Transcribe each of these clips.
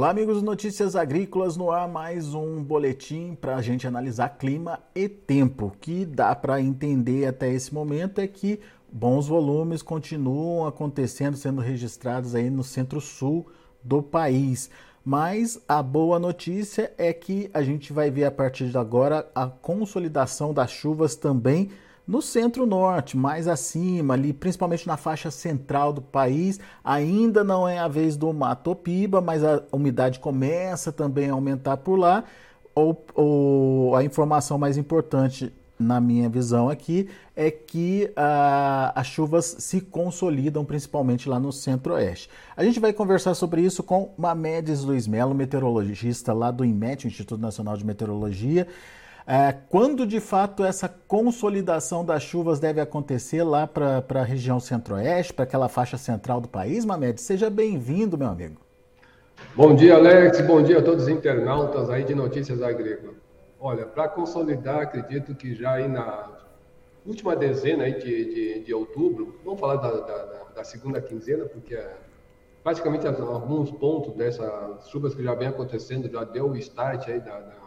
Olá, amigos Notícias Agrícolas, no ar mais um boletim para a gente analisar clima e tempo. O que dá para entender até esse momento é que bons volumes continuam acontecendo, sendo registrados aí no centro-sul do país. Mas a boa notícia é que a gente vai ver a partir de agora a consolidação das chuvas também no centro-norte, mais acima, ali, principalmente na faixa central do país, ainda não é a vez do Mato Piba, mas a umidade começa também a aumentar por lá. Ou, ou a informação mais importante, na minha visão aqui, é que ah, as chuvas se consolidam, principalmente lá no centro-oeste. A gente vai conversar sobre isso com Mamedes Luiz Melo, meteorologista lá do IMET, Instituto Nacional de Meteorologia. É, quando de fato essa consolidação das chuvas deve acontecer lá para a região centro-oeste, para aquela faixa central do país, Mamed? Seja bem-vindo, meu amigo. Bom dia, Alex. Bom dia a todos os internautas aí de Notícias Agrícolas. Olha, para consolidar, acredito que já aí na última dezena aí de, de, de outubro, vamos falar da, da, da, segunda quinzena, porque é, praticamente alguns pontos dessas chuvas que já vem acontecendo já deu o start aí da, da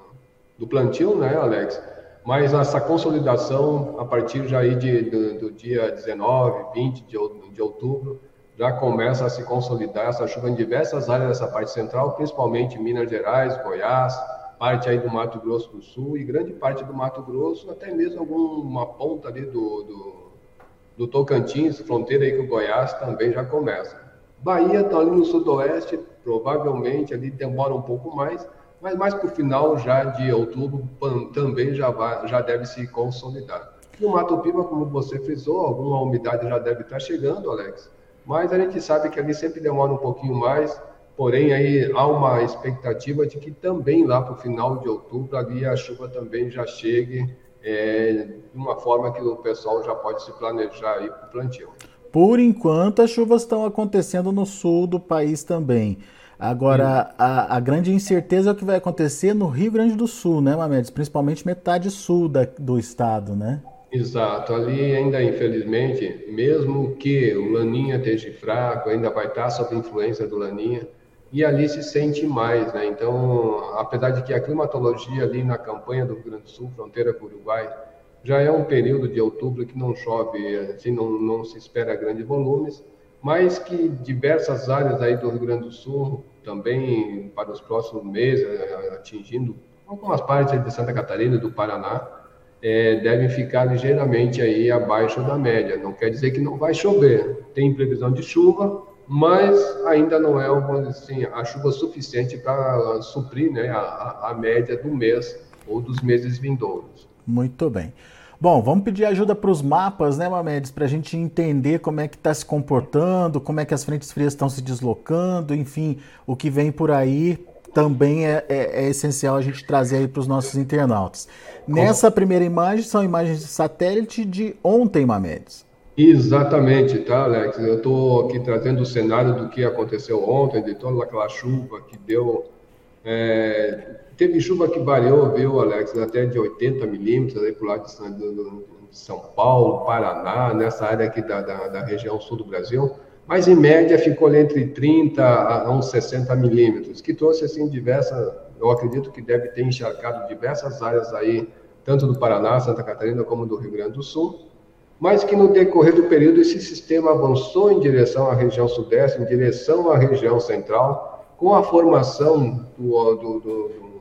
do plantio, né, Alex? Mas essa consolidação, a partir já aí de, do, do dia 19, 20 de, de outubro, já começa a se consolidar essa chuva em diversas áreas dessa parte central, principalmente Minas Gerais, Goiás, parte aí do Mato Grosso do Sul e grande parte do Mato Grosso, até mesmo alguma ponta ali do, do, do Tocantins, fronteira aí com o Goiás, também já começa. Bahia está ali no sudoeste, provavelmente ali demora um pouco mais, mas mais para o final já de outubro também já, vai, já deve se consolidar. No Mato Piba, como você frisou, alguma umidade já deve estar chegando, Alex, mas a gente sabe que ali sempre demora um pouquinho mais, porém aí há uma expectativa de que também lá para o final de outubro ali a chuva também já chegue é, de uma forma que o pessoal já pode se planejar aí para o plantio. Por enquanto, as chuvas estão acontecendo no sul do país também. Agora, a, a, grande incerteza é o que vai acontecer no Rio Grande do Sul, né, Mamedes? Principalmente metade sul da, do estado, né? Exato. Ali ainda, infelizmente, mesmo que o Laninha esteja fraco, ainda vai estar sob influência do Laninha, e ali se sente mais, né? Então, apesar de que a climatologia ali na campanha do Rio Grande do Sul, fronteira com o Uruguai, já é um período de outubro que não chove, assim, não, não se espera grandes volumes, mas que diversas áreas aí do Rio Grande do Sul, também para os próximos meses, atingindo algumas partes de Santa Catarina e do Paraná, é, devem ficar ligeiramente aí abaixo da média. Não quer dizer que não vai chover. Tem previsão de chuva, mas ainda não é assim, a chuva suficiente para suprir né, a, a média do mês ou dos meses vindouros. Muito bem. Bom, vamos pedir ajuda para os mapas, né, Mamedes, para a gente entender como é que está se comportando, como é que as frentes frias estão se deslocando, enfim, o que vem por aí também é, é, é essencial a gente trazer aí para os nossos internautas. Nessa primeira imagem são imagens de satélite de ontem, Mamedes. Exatamente, tá, Alex? Eu estou aqui trazendo o cenário do que aconteceu ontem, de toda aquela chuva que deu é, Teve chuva que variou, viu, Alex, até de 80 milímetros aí para o lado de São Paulo, Paraná, nessa área aqui da, da, da, região sul do Brasil, mas em média ficou ali entre 30 a uns 60 milímetros, que trouxe assim diversas, eu acredito que deve ter encharcado diversas áreas aí, tanto do Paraná, Santa Catarina, como do Rio Grande do Sul, mas que no decorrer do período esse sistema avançou em direção à região sudeste, em direção à região central, com a formação do, do, do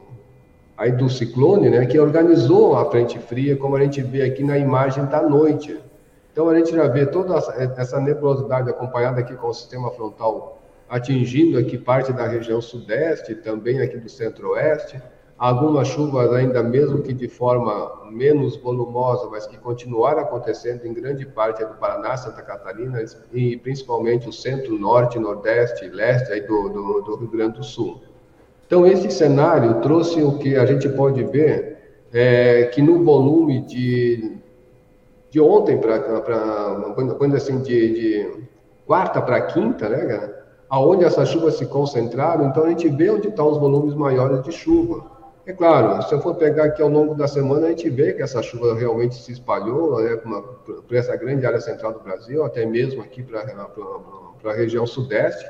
aí do ciclone, né, que organizou a frente fria, como a gente vê aqui na imagem da noite. Então a gente já vê toda essa nebulosidade acompanhada aqui com o sistema frontal atingindo aqui parte da região sudeste, também aqui do centro-oeste, algumas chuvas ainda mesmo que de forma menos volumosa, mas que continuaram acontecendo em grande parte do Paraná, Santa Catarina e principalmente o centro, norte, nordeste, leste aí do, do, do Rio Grande do Sul. Então, esse cenário trouxe o que a gente pode ver, é, que no volume de, de ontem para, quando assim, de, de quarta para quinta, né, aonde essas chuvas se concentraram, então a gente vê onde estão os volumes maiores de chuva. É claro, se eu for pegar aqui ao longo da semana, a gente vê que essa chuva realmente se espalhou né, para essa grande área central do Brasil, até mesmo aqui para a região sudeste,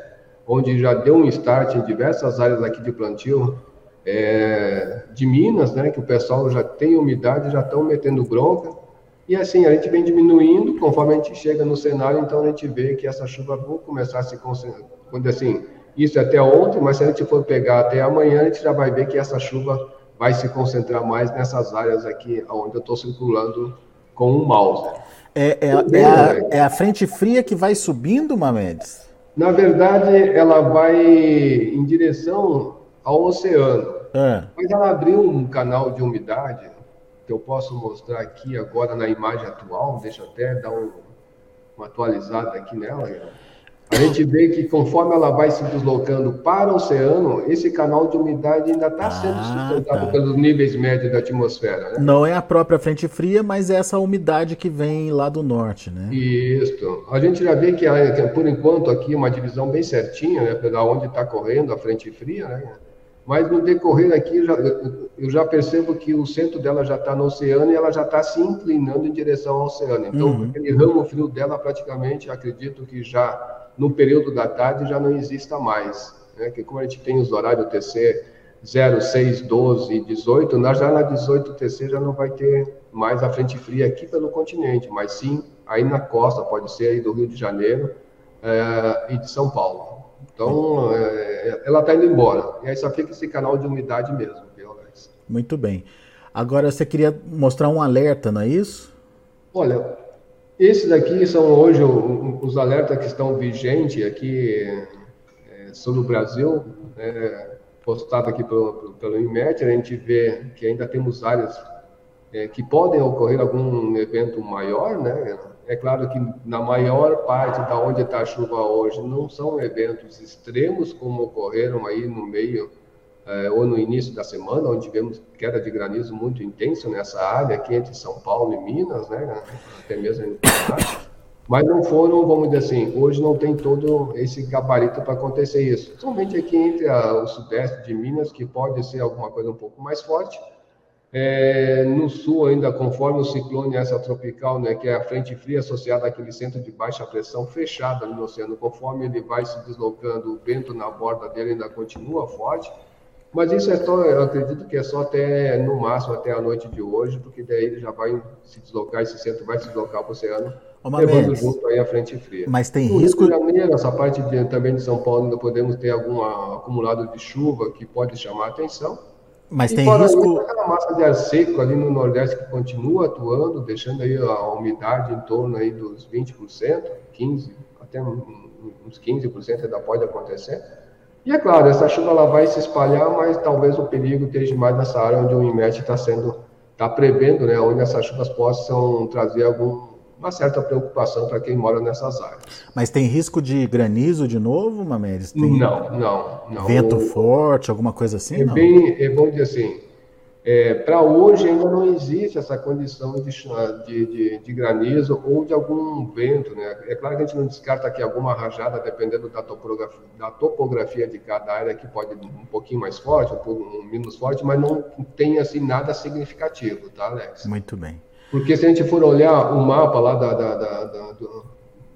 onde já deu um start em diversas áreas aqui de plantio é, de Minas, né, que o pessoal já tem umidade, já estão metendo bronca, e assim, a gente vem diminuindo, conforme a gente chega no cenário, então a gente vê que essa chuva vai começar a se concentrar, quando assim, isso é até ontem, mas se a gente for pegar até amanhã, a gente já vai ver que essa chuva vai se concentrar mais nessas áreas aqui onde eu estou circulando com o mouse. É, é, é, a, é, a, frente fria que vai subindo, Mamedes? Na verdade, ela vai em direção ao oceano. É. Mas ela abriu um canal de umidade que eu posso mostrar aqui agora na imagem atual. Deixa eu até dar um, uma atualizada aqui nela a gente vê que conforme ela vai se deslocando para o oceano, esse canal de umidade ainda está sendo ah, sustentado tá. pelos níveis médios da atmosfera. Né? Não é a própria frente fria, mas é essa umidade que vem lá do norte, né? Isso. A gente já vê que, por enquanto, aqui uma divisão bem certinha, né, pela onde está correndo a frente fria, né? Mas no decorrer aqui, eu já, eu já percebo que o centro dela já está no oceano e ela já está se inclinando em direção ao oceano. Então, uhum. aquele ramo frio dela, praticamente, acredito que já no período da tarde já não exista mais. Né? Que como a gente tem os horários TC 0, 6, 12 e 18, nós já na 18 TC já não vai ter mais a frente fria aqui pelo continente, mas sim aí na costa, pode ser aí do Rio de Janeiro é, e de São Paulo. Então, é, ela está indo embora. E aí só fica esse canal de umidade mesmo? Muito bem. Agora, você queria mostrar um alerta, não é isso? Olha, esses daqui são hoje os alertas que estão vigentes aqui é, sobre o Brasil, é, postado aqui pelo, pelo IMET, a gente vê que ainda temos áreas é, que podem ocorrer algum evento maior, né? É claro que na maior parte da onde está a chuva hoje não são eventos extremos como ocorreram aí no meio é, ou no início da semana, onde tivemos queda de granizo muito intensa nessa área aqui entre São Paulo e Minas, né, até mesmo Paraná. Mas não foram, vamos dizer assim, hoje não tem todo esse gabarito para acontecer isso. Somente aqui entre a, o sudeste de Minas, que pode ser alguma coisa um pouco mais forte. É, no sul, ainda conforme o ciclone essa tropical, né, que é a frente fria associada àquele centro de baixa pressão fechado ali no oceano, conforme ele vai se deslocando, o vento na borda dele ainda continua forte. Mas isso é só, eu acredito que é só até, no máximo, até a noite de hoje, porque daí ele já vai se deslocar, esse centro vai se deslocar para o oceano, Uma levando vez. junto aí a frente fria. Mas tem no risco... Rio de Janeiro, essa parte de, também de São Paulo, ainda podemos ter algum acumulado de chuva que pode chamar a atenção. Mas e tem risco... Isso, aquela massa de ar seco ali no Nordeste que continua atuando, deixando aí a umidade em torno aí dos 20%, 15%, até uns 15% ainda pode acontecer. E é claro, essa chuva ela vai se espalhar, mas talvez o perigo esteja mais nessa área onde o IMET está sendo, está prevendo, né, onde essas chuvas possam trazer algum, uma certa preocupação para quem mora nessas áreas. Mas tem risco de granizo de novo, Mamedes? Tem não, não, não. Vento forte, alguma coisa assim? É não? bem, é bom dizer assim, é, Para hoje ainda não existe essa condição de, de, de, de, granizo ou de algum vento. Né? É claro que a gente não descarta que alguma rajada, dependendo da topografia, da topografia de cada área, que pode um pouquinho mais forte, um pouco menos forte, mas não tem assim nada significativo, tá, Alex? Muito bem. Porque se a gente for olhar o mapa lá da, da, da do,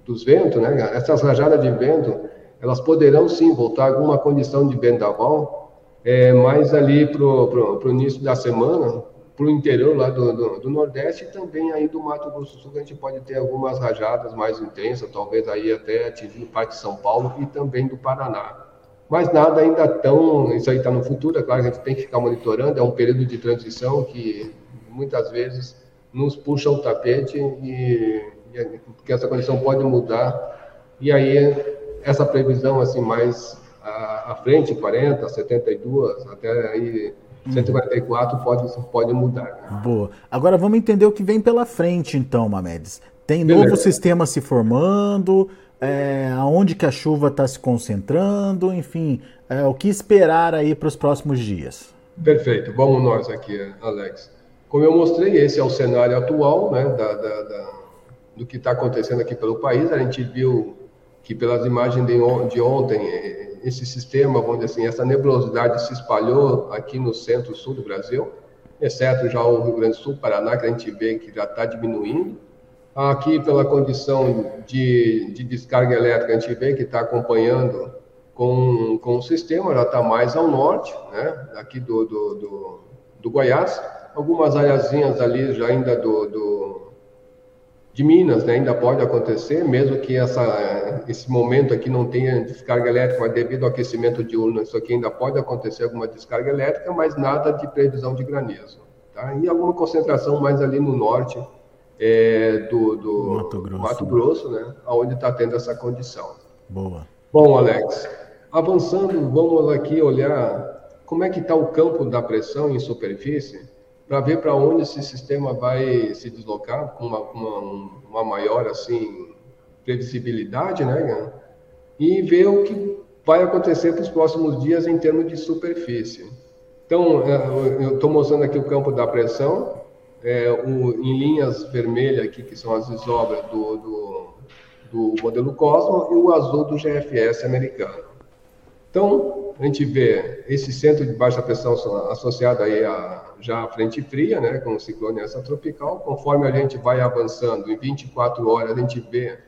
dos ventos, né, essas rajadas de vento, elas poderão sim voltar a alguma condição de vendaval, é, mais ali para o início da semana, para o interior lá do, do, do, Nordeste e também aí do Mato Grosso do Sul, a gente pode ter algumas rajadas mais intensas, talvez aí até atingindo parte de São Paulo e também do Paraná. Mas nada ainda tão, isso aí está no futuro, é claro que a gente tem que ficar monitorando, é um período de transição que muitas vezes nos puxa o tapete e, e porque essa condição pode mudar e aí essa previsão assim mais à, frente, 40, 72, até aí 144 pode, pode mudar. Né? Boa. Agora vamos entender o que vem pela frente, então, Mamedes. Tem Beleza. novo sistema se formando, é, aonde que a chuva está se concentrando, enfim, é, o que esperar aí para os próximos dias? Perfeito. Vamos nós aqui, Alex. Como eu mostrei, esse é o cenário atual né, da, da, da do que está acontecendo aqui pelo país. A gente viu que pelas imagens de, de ontem esse sistema, vamos dizer assim, essa nebulosidade se espalhou aqui no centro-sul do Brasil, exceto já o Rio Grande do Sul, Paraná, que a gente vê que já está diminuindo. Aqui, pela condição de, de, descarga elétrica, a gente vê que está acompanhando com, com o sistema, já está mais ao norte, né? aqui do, do, do, do Goiás, algumas áreazinhas ali já ainda do, do de Minas, né? ainda pode acontecer, mesmo que essa, esse momento aqui não tenha descarga elétrica, mas devido ao aquecimento diurno, isso aqui ainda pode acontecer alguma descarga elétrica, mas nada de previsão de granizo. Tá? E alguma concentração mais ali no norte é, do, do Mato Grosso, Mato Grosso né? onde está tendo essa condição. Boa. Bom, Alex, avançando, vamos aqui olhar como é que está o campo da pressão em superfície para ver para onde esse sistema vai se deslocar com uma, uma, uma maior assim previsibilidade, né? E ver o que vai acontecer para os próximos dias em termos de superfície. Então, é, eu estou mostrando aqui o campo da pressão, é, o, em linhas vermelhas aqui, que são as isobras do, do, do modelo Cosmo, e o azul do GFS americano. Então, a gente vê esse centro de baixa pressão associado aí a já a frente fria, né, com o ciclone tropical. Conforme a gente vai avançando, em 24 horas a gente vê,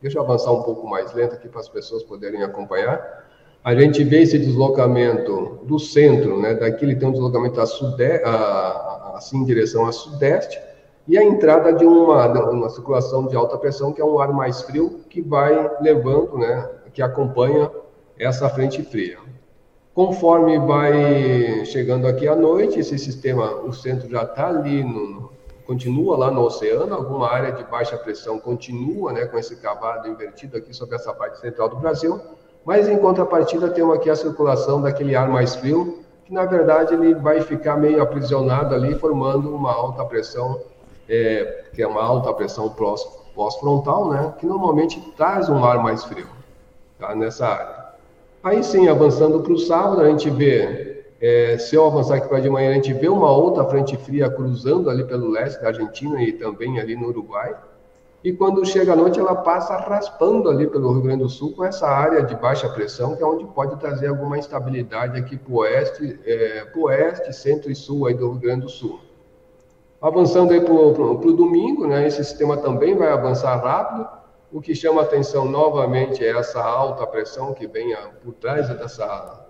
deixa eu avançar um pouco mais lento aqui para as pessoas poderem acompanhar. A gente vê esse deslocamento do centro, né, daqui ele tem um deslocamento a sudeste, assim em direção a sudeste, e a entrada de uma, uma circulação de alta pressão, que é um ar mais frio, que vai levando, né, que acompanha essa frente fria. Conforme vai chegando aqui à noite, esse sistema, o centro já está ali, no, continua lá no oceano, alguma área de baixa pressão continua né, com esse cavado invertido aqui sobre essa parte central do Brasil, mas em contrapartida temos aqui a circulação daquele ar mais frio, que na verdade ele vai ficar meio aprisionado ali, formando uma alta pressão, é, que é uma alta pressão pós-frontal, né, que normalmente traz um ar mais frio tá, nessa área. Aí sim, avançando para o sábado, a gente vê, é, se eu avançar aqui para de manhã, a gente vê uma outra frente fria cruzando ali pelo leste da Argentina e também ali no Uruguai. E quando chega a noite, ela passa raspando ali pelo Rio Grande do Sul com essa área de baixa pressão, que é onde pode trazer alguma instabilidade aqui para o oeste, é, oeste, centro e sul aí do Rio Grande do Sul. Avançando aí para o domingo, né, esse sistema também vai avançar rápido, o que chama atenção novamente é essa alta pressão que vem por trás dessa,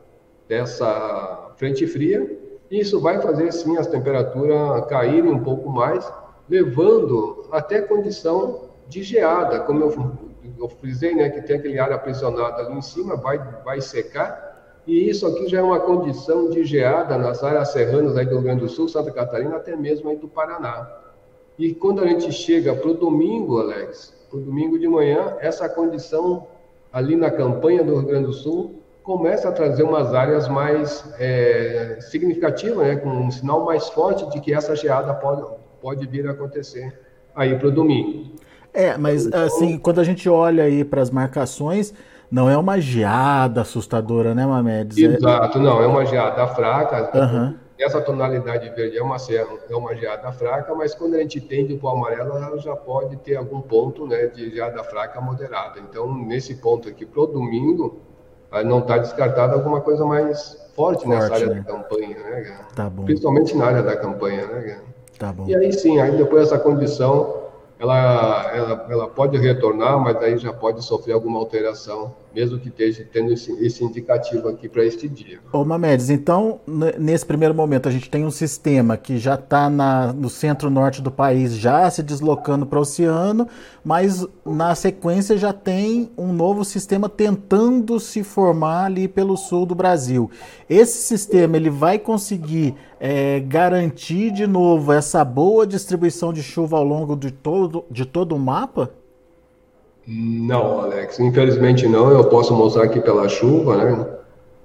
dessa frente fria. Isso vai fazer sim as temperaturas caírem um pouco mais, levando até condição de geada, como eu, eu frisei, né, que tem aquele ar aprisionado ali em cima, vai, vai secar, e isso aqui já é uma condição de geada nas áreas serranas aí do Rio Grande do Sul, Santa Catarina, até mesmo aí do Paraná. E quando a gente chega para o domingo, Alex, para o domingo de manhã, essa condição ali na campanha do Rio Grande do Sul começa a trazer umas áreas mais é, significativas, né, com um sinal mais forte de que essa geada pode, pode vir a acontecer aí para o domingo. É, mas então, assim, quando a gente olha aí para as marcações, não é uma geada assustadora, né, Mamedes? É Exato, não, é uma geada fraca. Uhum essa tonalidade verde é uma, é uma geada fraca, mas quando a gente tende para o amarelo, ela já pode ter algum ponto né, de geada fraca moderada. Então, nesse ponto aqui, para o domingo, não está descartada alguma coisa mais forte, forte nessa área né? da campanha, né? Tá bom. Principalmente na área da campanha, né? Tá bom. E aí sim, aí depois essa condição ela, ela, ela pode retornar, mas aí já pode sofrer alguma alteração, mesmo que esteja tendo esse, esse indicativo aqui para este dia. Ô Mamedes, então, nesse primeiro momento, a gente tem um sistema que já está no centro-norte do país, já se deslocando para o oceano, mas na sequência já tem um novo sistema tentando se formar ali pelo sul do Brasil. Esse sistema ele vai conseguir é, garantir de novo essa boa distribuição de chuva ao longo de todo, de todo o mapa? Não, Alex, infelizmente não. Eu posso mostrar aqui pela chuva, né?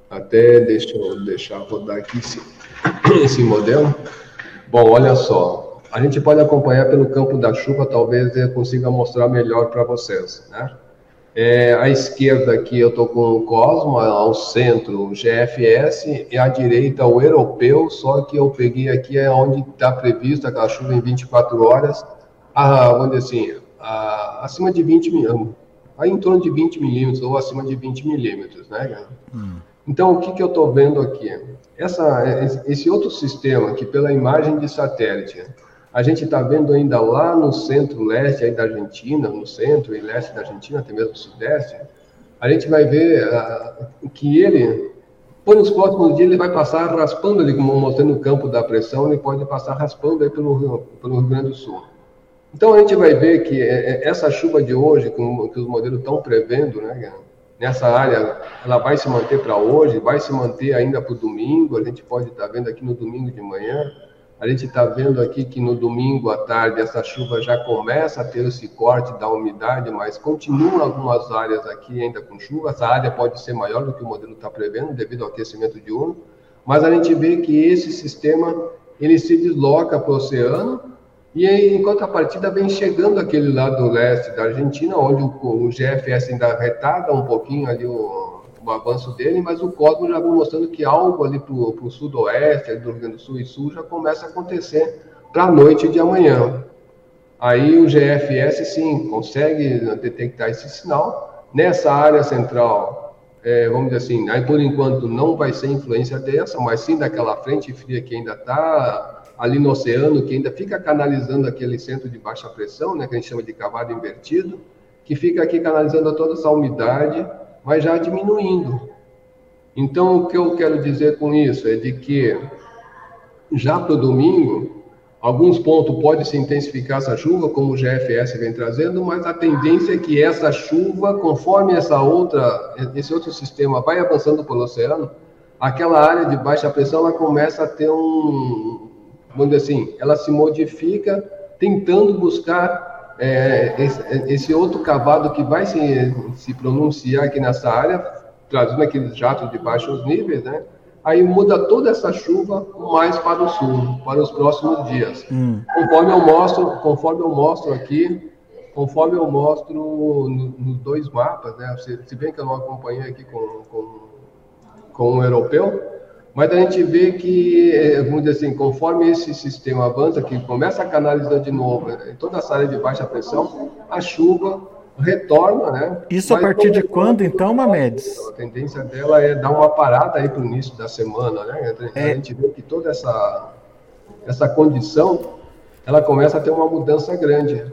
Até deixa eu deixar rodar aqui esse, esse modelo. Bom, olha só. A gente pode acompanhar pelo campo da chuva, talvez eu consiga mostrar melhor para vocês, né? É, à esquerda aqui eu estou com o Cosmo, ao centro o GFS e à direita o europeu, só que eu peguei aqui é onde está previsto aquela chuva em 24 horas, a, vamos assim, a, acima de 20 milímetros, aí em torno de 20 milímetros ou acima de 20 milímetros, né? Hum. Então, o que, que eu estou vendo aqui? Essa, esse outro sistema que pela imagem de satélite a gente está vendo ainda lá no centro-leste da Argentina, no centro e leste da Argentina, até mesmo sudeste, a gente vai ver uh, que ele, por os próximos dias, ele vai passar raspando ali, como mostrando o campo da pressão, ele pode passar raspando aí pelo, pelo Rio Grande do Sul. Então a gente vai ver que é, é, essa chuva de hoje, que os modelos estão prevendo, né, nessa área, ela vai se manter para hoje, vai se manter ainda para o domingo. A gente pode estar tá vendo aqui no domingo de manhã. A gente está vendo aqui que no domingo à tarde essa chuva já começa a ter esse corte da umidade, mas continuam algumas áreas aqui ainda com chuva. Essa área pode ser maior do que o modelo está prevendo devido ao aquecimento diurno, mas a gente vê que esse sistema ele se desloca para o oceano e em contrapartida, vem chegando aquele lado leste da Argentina, onde o, o GFS ainda retarda um pouquinho ali o, o, avanço dele, mas o Cosmos já vem mostrando que algo ali para o sudoeste, do Rio Grande do Sul e Sul, já começa a acontecer para a noite de amanhã. Aí o GFS, sim, consegue detectar esse sinal. Nessa área central, é, vamos dizer assim, aí por enquanto não vai ser influência dessa, mas sim daquela frente fria que ainda está ali no oceano, que ainda fica canalizando aquele centro de baixa pressão, né, que a gente chama de cavado invertido, que fica aqui canalizando toda essa umidade, mas já diminuindo. Então, o que eu quero dizer com isso é de que já para o domingo, alguns pontos pode se intensificar essa chuva, como o GFS vem trazendo, mas a tendência é que essa chuva, conforme essa outra, esse outro sistema vai avançando pelo oceano, aquela área de baixa pressão ela começa a ter um, vamos dizer assim, ela se modifica tentando buscar é, esse, esse, outro cavado que vai se, se pronunciar aqui nessa área, trazendo aqueles jatos de baixos níveis, né? Aí muda toda essa chuva mais para o sul, para os próximos dias. Hum. Conforme eu mostro, conforme eu mostro aqui, conforme eu mostro no, nos dois mapas, né? Se, se bem que eu não acompanhei aqui com, com, com o europeu, mas a gente vê que, é, vamos dizer assim, conforme esse sistema avança, que começa a canalizar de novo né, em toda essa área de baixa pressão, a chuva retorna, né? Isso a partir de quando, então, Mamedes? A tendência dela é dar uma parada aí para o início da semana, né? A é. gente vê que toda essa, essa condição, ela começa a ter uma mudança grande.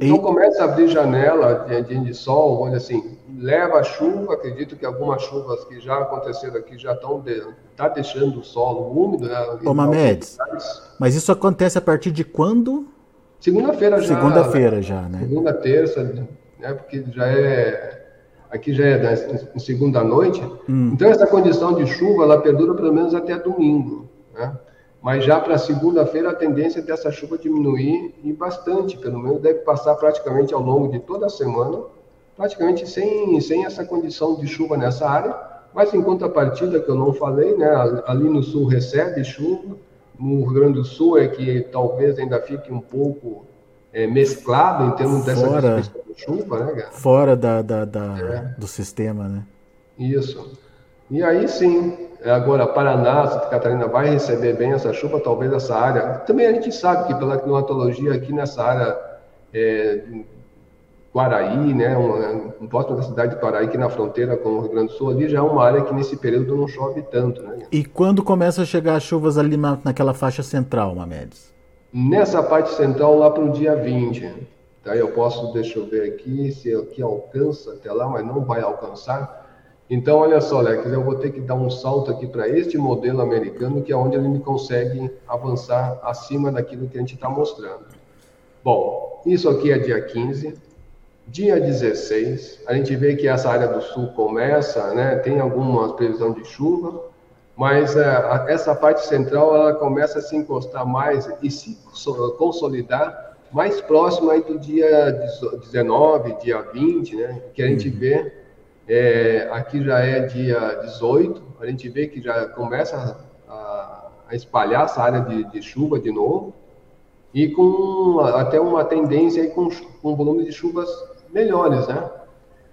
Então e... começa a abrir janela de, de sol, olha assim, leva a chuva, acredito que algumas chuvas que já aconteceram aqui já estão de, tá deixando o solo úmido, né? Ô, Mamedes, mas isso acontece a partir de quando? Segunda-feira já. Segunda-feira já, né? Segunda, terça, né? Porque já é aqui já é na segunda noite. Hum. Então essa condição de chuva ela perdura pelo menos até domingo, né? Mas já para segunda-feira a tendência é dessa chuva diminuir e bastante, pelo menos deve passar praticamente ao longo de toda a semana, praticamente sem, sem essa condição de chuva nessa área. Mas em contrapartida, que eu não falei, né, ali no sul recebe chuva, no Rio Grande do Sul é que talvez ainda fique um pouco é, mesclado em termos dessa fora, de chuva, né, cara? Fora da, da, da é. do sistema, né? Isso. E aí sim, Agora, Paraná, Santa Catarina vai receber bem essa chuva, talvez essa área. Também a gente sabe que pela climatologia aqui nessa área é, Guaraí, né, um, um próximo da cidade de Guaraí, aqui na fronteira com o Rio Grande do Sul, ali já é uma área que nesse período não chove tanto. Né? E quando começa a chegar as chuvas ali na, naquela faixa central, Mamedes? Nessa parte central, lá para o dia 20. Tá? Eu posso, deixa eu ver aqui, se aqui alcança até lá, mas não vai alcançar. Então, olha só, Lex, eu vou ter que dar um salto aqui para este modelo americano, que é onde ele me consegue avançar acima daquilo que a gente está mostrando. Bom, isso aqui é dia 15. Dia 16, a gente vê que essa área do sul começa, né, tem alguma previsão de chuva, mas uh, essa parte central ela começa a se encostar mais e se consolidar mais próximo aí do dia 19, dia 20, né, que a gente uhum. vê é, aqui já é dia 18, a gente vê que já começa a, a espalhar essa área de, de, chuva de novo, e com até uma tendência aí com, com volume de chuvas melhores, né?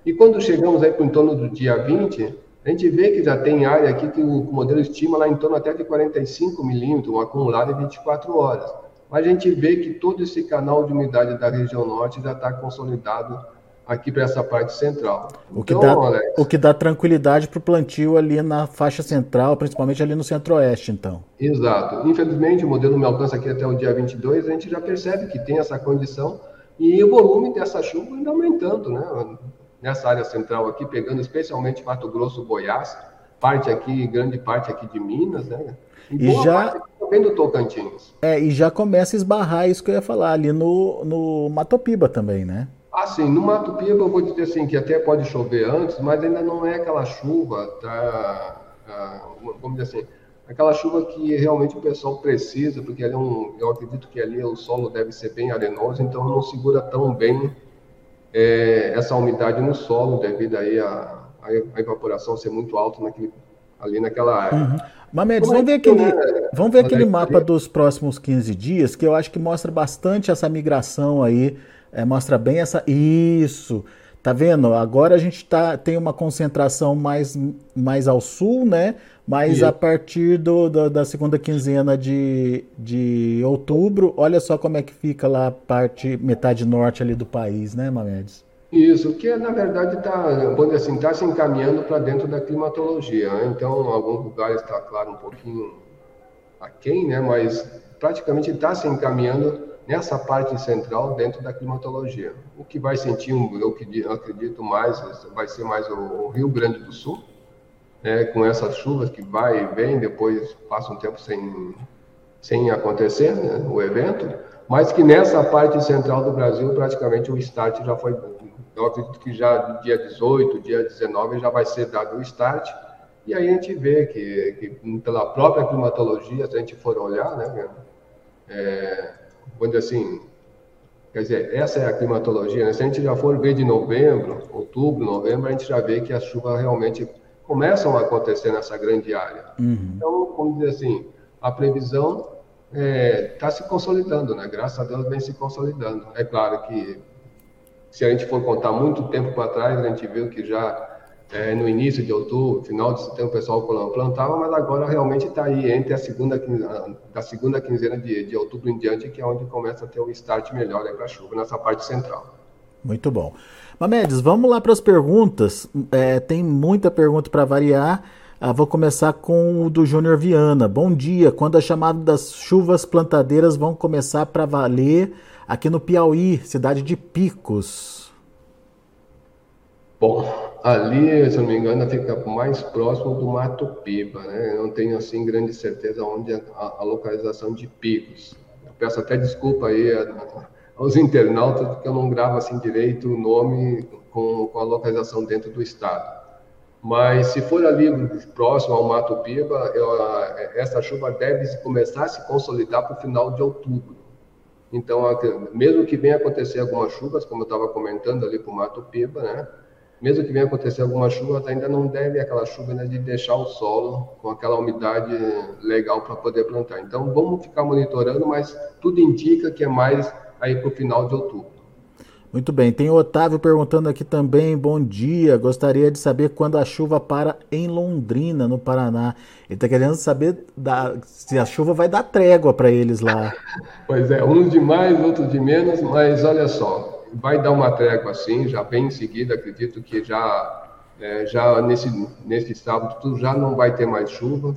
E quando chegamos aí para em torno do dia 20, a gente vê que já tem área aqui que o modelo estima lá em torno até de 45 milímetros, um acumulado em 24 horas. Mas a gente vê que todo esse canal de umidade da região norte já está consolidado aqui para essa parte central. O que, então, dá, Alex, o que dá tranquilidade para o plantio ali na faixa central, principalmente ali no centro-oeste, então. Exato. Infelizmente, o modelo me alcança aqui até o dia 22, a gente já percebe que tem essa condição e o volume dessa chuva ainda aumentando, né? nessa área central aqui, pegando especialmente Mato Grosso, Goiás, parte aqui, grande parte aqui de Minas, né? E, e já também do Tocantins. É, e já começa a esbarrar isso que eu ia falar ali no, no Matopiba também, né? Ah, sim, no Mato Piba eu vou dizer assim que até pode chover antes, mas ainda não é aquela chuva, tá, ah, vamos dizer assim, aquela chuva que realmente o pessoal precisa, porque ali é um, eu acredito que ali o solo deve ser bem arenoso, então não segura tão bem é, essa umidade no solo devido aí a, a, evaporação ser muito alta naquele, ali naquela área. Uhum. Mamedes, vamos ver aquele, é, vamos ver aquele mapa dos próximos 15 dias, que eu acho que mostra bastante essa migração aí é, mostra bem essa. Isso. Tá vendo? Agora a gente tá, tem uma concentração mais, mais ao sul, né? Mas Isso. a partir do, do, da segunda quinzena de, de outubro, olha só como é que fica lá a parte, metade norte ali do país, né, Mamedes? Isso, que na verdade está, vamos assim, está se encaminhando para dentro da climatologia. Né? Então, alguns lugares está, claro, um pouquinho aquém, né? Mas praticamente está se encaminhando nessa parte central dentro da climatologia. O que vai sentir, eu acredito mais, vai ser mais o Rio Grande do Sul, né, com essas chuvas que vai e vem, depois passa um tempo sem, sem acontecer né, o evento, mas que nessa parte central do Brasil praticamente o start já foi, eu acredito que já dia 18, dia 19 já vai ser dado o start, e aí a gente vê que, que pela própria climatologia, se a gente for olhar, né, é, quando assim, quer dizer, essa é a climatologia, né? Se a gente já for ver de novembro, outubro, novembro, a gente já vê que as chuvas realmente começam a acontecer nessa grande área. Uhum. Então, vamos dizer assim, a previsão está é, tá se consolidando, né? Graças a Deus vem se consolidando. É claro que se a gente for contar muito tempo para trás, a gente viu que já é, no início de outubro, final de setembro, o pessoal plantava, mas agora realmente está aí entre a segunda, da segunda quinzena de, de outubro em diante, que é onde começa a ter o start melhor para a chuva, nessa parte central. Muito bom. Mamedes, vamos lá para as perguntas. É, tem muita pergunta para variar. Ah, vou começar com o do Júnior Viana. Bom dia. Quando a chamada das chuvas plantadeiras vão começar para valer aqui no Piauí, cidade de Picos? Bom, ali, se eu não me engano, fica mais próximo do Mato Piba, né? Eu não tenho, assim, grande certeza onde é a, a localização de Picos. Eu peço até desculpa aí aos internautas, porque eu não gravo, assim, direito o nome com, com a localização dentro do estado. Mas se for ali próximo ao Mato Piba, eu, essa chuva deve começar a se consolidar para o final de outubro. Então, mesmo que venha acontecer algumas chuvas, como eu estava comentando ali para o Mato Piba, né? Mesmo que venha acontecer alguma chuva, ainda não deve aquela chuva né, de deixar o solo com aquela umidade legal para poder plantar. Então, vamos ficar monitorando, mas tudo indica que é mais aí para o final de outubro. Muito bem, tem o Otávio perguntando aqui também, bom dia, gostaria de saber quando a chuva para em Londrina, no Paraná. Ele está querendo saber da, se a chuva vai dar trégua para eles lá. pois é, uns de mais, outros de menos, mas olha só, vai dar uma trégua assim, já bem em seguida, acredito que já, é, já nesse, nesse sábado tudo já não vai ter mais chuva.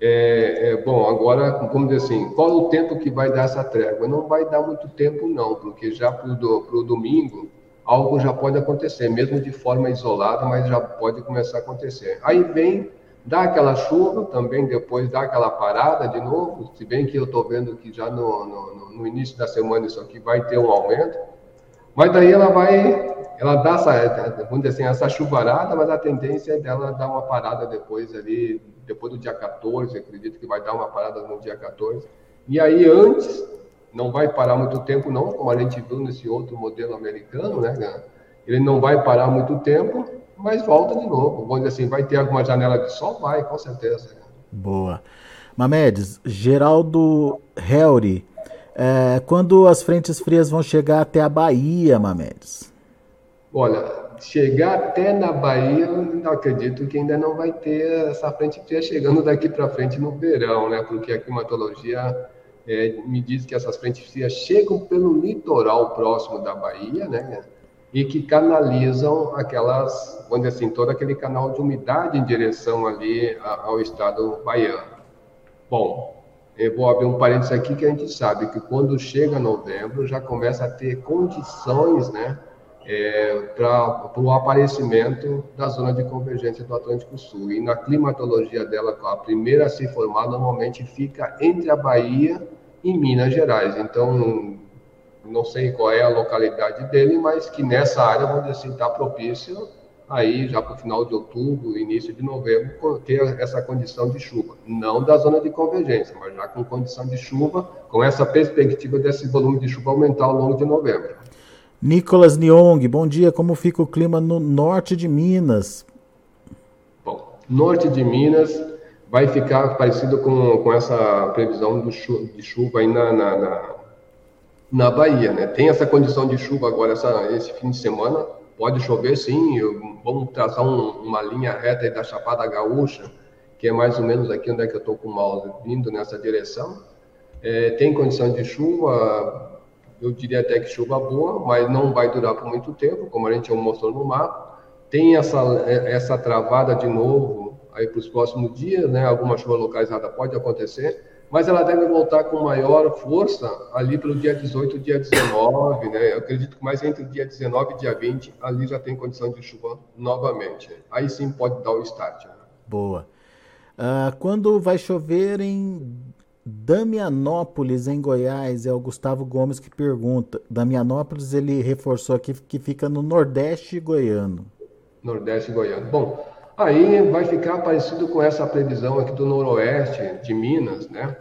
É, é, bom, agora, como dizer assim, qual o tempo que vai dar essa trégua? Não vai dar muito tempo não, porque já para o do, domingo algo já pode acontecer, mesmo de forma isolada, mas já pode começar a acontecer. Aí vem, dá aquela chuva, também depois dá aquela parada de novo, se bem que eu estou vendo que já no, no, no início da semana isso aqui vai ter um aumento, mas daí ela vai, ela dá essa, vamos dizer assim, essa chuvarada, mas a tendência é dela dar uma parada depois ali, depois do dia 14, acredito que vai dar uma parada no dia 14. E aí antes, não vai parar muito tempo não, como a gente viu nesse outro modelo americano, né? Ele não vai parar muito tempo, mas volta de novo. Vamos dizer assim, vai ter alguma janela de sol? Vai, com certeza. Boa. Mamedes, Geraldo Helry é, quando as frentes frias vão chegar até a Bahia, Mamedes? Olha, chegar até na Bahia, eu acredito que ainda não vai ter essa frente fria chegando daqui para frente no verão, né? Porque a climatologia é, me diz que essas frentes frias chegam pelo litoral próximo da Bahia, né? E que canalizam aquelas, dizer assim, todo aquele canal de umidade em direção ali ao estado baiano. Bom, eu vou abrir um parênteses aqui que a gente sabe que quando chega novembro já começa a ter condições, né, é, para o aparecimento da zona de convergência do Atlântico Sul. E na climatologia dela, a primeira a se formar normalmente fica entre a Bahia e Minas Gerais. Então, não sei qual é a localidade dele, mas que nessa área, vamos dizer assim, está propício aí já para o final de outubro, início de novembro, ter essa condição de chuva. Não da zona de convergência, mas já com condição de chuva, com essa perspectiva desse volume de chuva aumentar ao longo de novembro. Nicolas Niong, bom dia. Como fica o clima no norte de Minas? Bom, norte de Minas vai ficar parecido com, com essa previsão chu de chuva aí na, na, na, na Bahia, né? Tem essa condição de chuva agora essa, esse fim de semana, pode chover sim, vamos traçar um, uma linha reta aí da Chapada Gaúcha, que é mais ou menos aqui onde é que eu estou com o mouse vindo nessa direção. É, tem condição de chuva, eu diria até que chuva boa, mas não vai durar por muito tempo, como a gente mostrou no mapa. Tem essa, essa travada de novo aí para os próximos dias, né? Alguma chuva localizada pode acontecer, mas ela deve voltar com maior força ali pelo dia 18, dia 19, né? Eu acredito que mais entre o dia 19 e dia 20, ali já tem condição de chuva novamente. Aí sim pode dar o start. Né? Boa. Uh, quando vai chover em Damianópolis, em Goiás, é o Gustavo Gomes que pergunta. Damianópolis, ele reforçou aqui que fica no Nordeste goiano. Nordeste goiano. Bom, aí vai ficar parecido com essa previsão aqui do Noroeste de Minas, né?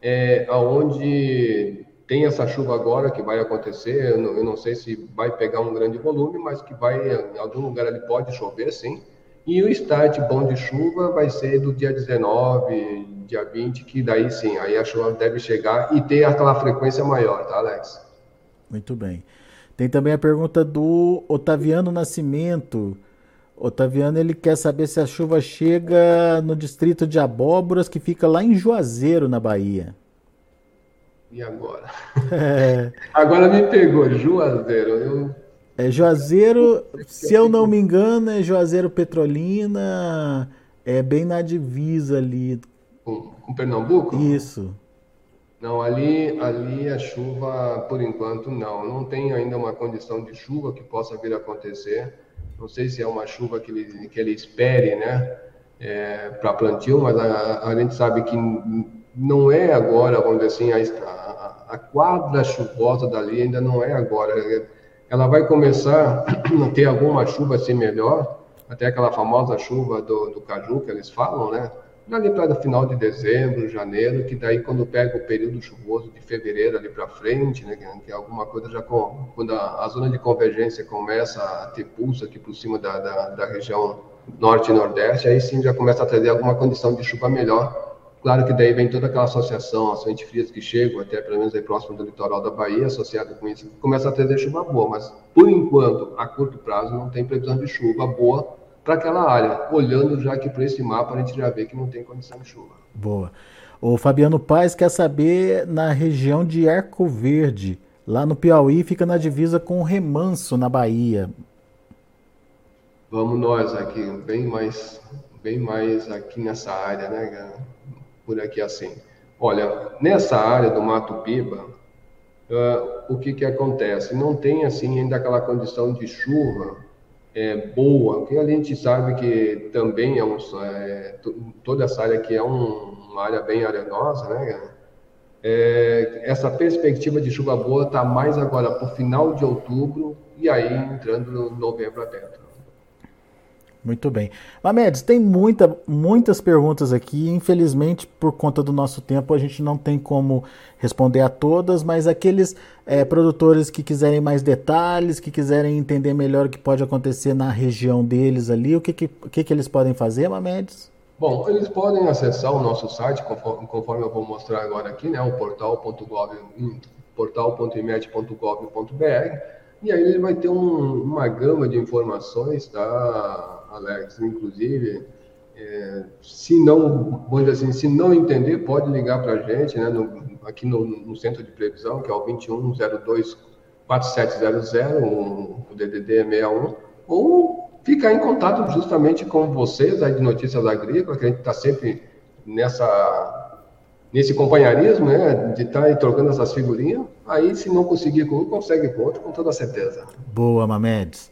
É, aonde tem essa chuva agora que vai acontecer. Eu não, eu não sei se vai pegar um grande volume, mas que vai em algum lugar ele pode chover, sim. E o start bom de chuva vai ser do dia 19, dia 20, que daí sim, aí a chuva deve chegar e ter aquela frequência maior, tá, Alex? Muito bem. Tem também a pergunta do Otaviano Nascimento. Otaviano, ele quer saber se a chuva chega no distrito de Abóboras, que fica lá em Juazeiro, na Bahia. E agora? É... Agora me pegou, Juazeiro. Eu é Juazeiro, se eu não me engano, é Juazeiro Petrolina, é bem na divisa ali. Com, com Pernambuco? Isso. Não, ali, ali a chuva, por enquanto, não. Não tem ainda uma condição de chuva que possa vir a acontecer. Não sei se é uma chuva que ele, que ele espere, né? É, para plantio, mas a, a, gente sabe que não é agora, vamos dizer assim, a, a, quadra chuvosa dali ainda não é agora ela vai começar a ter alguma chuva assim melhor, até aquela famosa chuva do, do caju que eles falam, né? Ali para final de dezembro, janeiro, que daí quando pega o período chuvoso de fevereiro ali para frente, né, que é alguma coisa já com, quando a, a, zona de convergência começa a ter pulso aqui por cima da, da, da região norte e nordeste, aí sim já começa a trazer alguma condição de chuva melhor. Claro que daí vem toda aquela associação, as frentes frias que chegam até pelo menos aí próximo do litoral da Bahia, associado com isso, começa a trazer chuva boa, mas por enquanto, a curto prazo, não tem previsão de chuva boa para aquela área. Olhando já aqui para esse mapa, a gente já vê que não tem condição de chuva. Boa. O Fabiano Paz quer saber na região de Arco Verde, lá no Piauí, fica na divisa com Remanso, na Bahia. Vamos nós aqui, bem mais, bem mais aqui nessa área, né, por aqui assim. Olha, nessa área do Mato Piba, uh, o que que acontece? Não tem assim ainda aquela condição de chuva é, boa, porque a gente sabe que também é, um, é toda essa área aqui é um, uma área bem arenosa, né? É, essa perspectiva de chuva boa está mais agora para o final de outubro e aí entrando no novembro adentro. Muito bem. Mamedes, tem muita, muitas perguntas aqui. Infelizmente, por conta do nosso tempo, a gente não tem como responder a todas, mas aqueles é, produtores que quiserem mais detalhes, que quiserem entender melhor o que pode acontecer na região deles ali, o que, que, o que, que eles podem fazer, Mamedes? Bom, eles podem acessar o nosso site, conforme, conforme eu vou mostrar agora aqui, né, o portal.gov, portal.imed.gov.br, e aí ele vai ter um, uma gama de informações, tá? Alex, inclusive, é, se não, vamos dizer assim, se não entender, pode ligar para a gente, né, no, aqui no, no, centro de previsão, que é o 2102 4700, o, o DDD 61, ou ficar em contato justamente com vocês aí de Notícias Agrícolas, que a gente está sempre nessa nesse companheirismo, né, de estar tá trocando essas figurinhas, aí se não conseguir com um, consegue com outro, com toda certeza. Boa, Mamedes.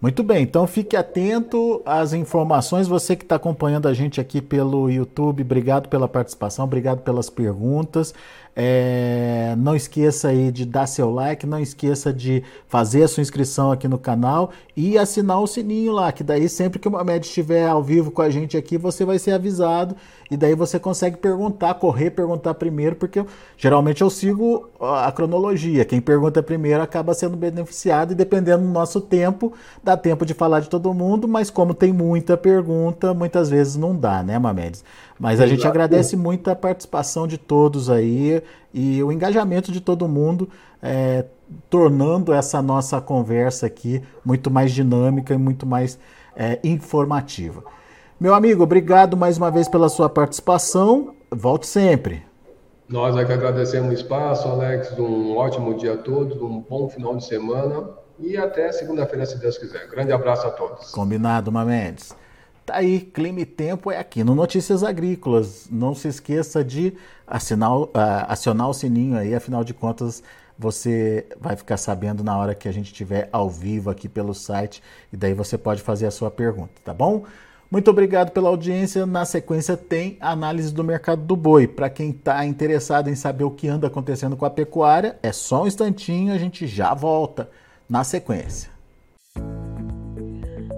Muito bem, então fique atento às informações. Você que está acompanhando a gente aqui pelo YouTube, obrigado pela participação, obrigado pelas perguntas. É, não esqueça aí de dar seu like, não esqueça de fazer a sua inscrição aqui no canal e assinar o sininho lá, que daí sempre que o Mamed estiver ao vivo com a gente aqui, você vai ser avisado e daí você consegue perguntar, correr, perguntar primeiro, porque geralmente eu sigo a cronologia. Quem pergunta primeiro acaba sendo beneficiado e dependendo do nosso tempo, dá tempo de falar de todo mundo, mas como tem muita pergunta, muitas vezes não dá, né, Mamedes? Mas a gente agradece muito a participação de todos aí e o engajamento de todo mundo, é, tornando essa nossa conversa aqui muito mais dinâmica e muito mais é, informativa. Meu amigo, obrigado mais uma vez pela sua participação. Volte sempre. Nós é que agradecemos o espaço, Alex. Um ótimo dia a todos, um bom final de semana e até segunda-feira, se Deus quiser. Grande abraço a todos. Combinado, Mamedes. Tá aí, clima e tempo é aqui no Notícias Agrícolas. Não se esqueça de assinar, acionar o sininho aí, afinal de contas você vai ficar sabendo na hora que a gente estiver ao vivo aqui pelo site e daí você pode fazer a sua pergunta, tá bom? Muito obrigado pela audiência. Na sequência tem análise do mercado do boi. Para quem está interessado em saber o que anda acontecendo com a pecuária, é só um instantinho, a gente já volta na sequência.